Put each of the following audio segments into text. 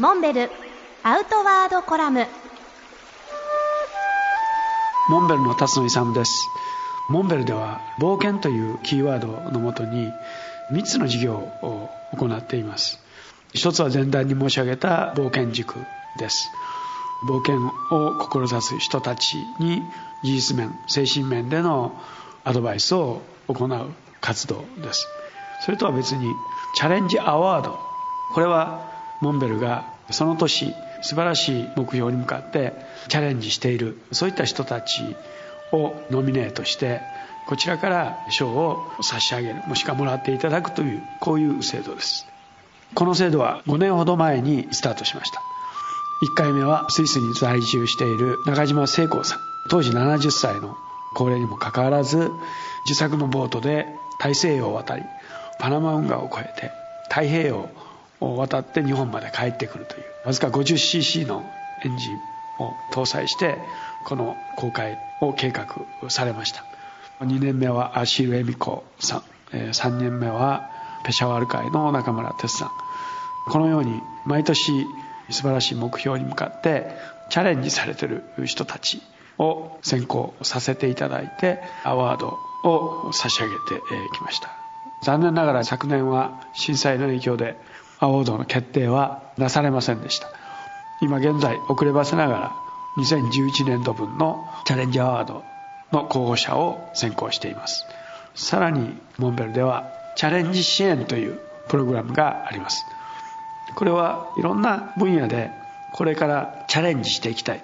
モンベルアウトワードコラム。モンベルの辰野勇です。モンベルでは冒険というキーワードのもとに3つの事業を行っています。一つは前段に申し上げた冒険塾です。冒険を志す人たちに技術面精神面でのアドバイスを行う活動です。それとは別にチャレンジアワード。これはモンベルがその年素晴らしい目標に向かってチャレンジしているそういった人たちをノミネートしてこちらから賞を差し上げるもしくはもらっていただくというこういう制度です。この制度は5年ほど前にスタートしました。1回目はスイスに在住している中島聖光さん。当時70歳の高齢にもかかわらず自作のボートで大西洋を渡りパナマ運河を越えて太平洋を渡って日本まで帰ってくるというわずか 50cc のエンジンを搭載してこの航海を計画されました。2年目はアシール・エミコさん3年目はペシャワール会の中村哲さん。このように毎年素晴らしい目標に向かってチャレンジされてる人たちを選考させていただいてアワードを差し上げてきました。残念ながら昨年は震災の影響でアワードの決定はなされませんでした。今現在遅ればせながら2011年度分のチャレンジアワードの候補者を選考しています。さらにモンベルではチャレンジ支援というプログラムがあります。これはいろんな分野でこれからチャレンジしていきたい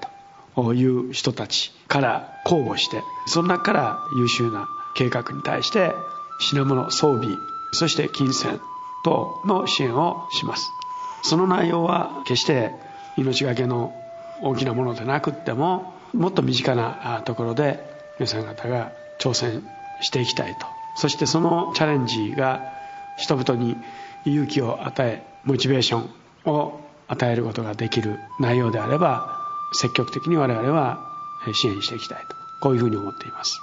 という人たちから公募してその中から優秀な計画に対して品物装備そして金銭等の支援をします。その内容は決して命がけの大きなものでなくってももっと身近なところで皆さん方が挑戦していきたいと。そしてそのチャレンジが人々に勇気を与えモチベーションを与えることができる内容であれば積極的に我々は支援していきたいとこういうふうに思っています。